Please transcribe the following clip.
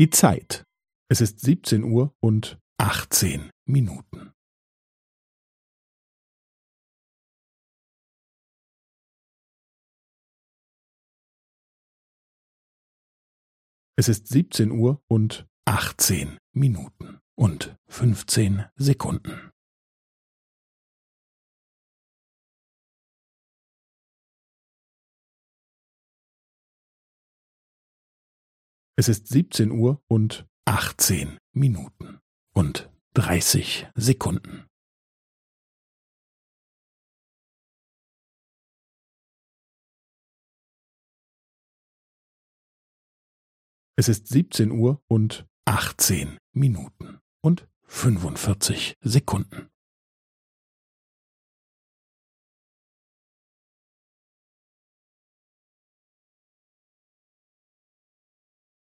Die Zeit. Es ist siebzehn Uhr und achtzehn Minuten. Es ist siebzehn Uhr und achtzehn Minuten und fünfzehn Sekunden. Es ist siebzehn Uhr und achtzehn Minuten und dreißig Sekunden. Es ist siebzehn Uhr und achtzehn Minuten und fünfundvierzig Sekunden.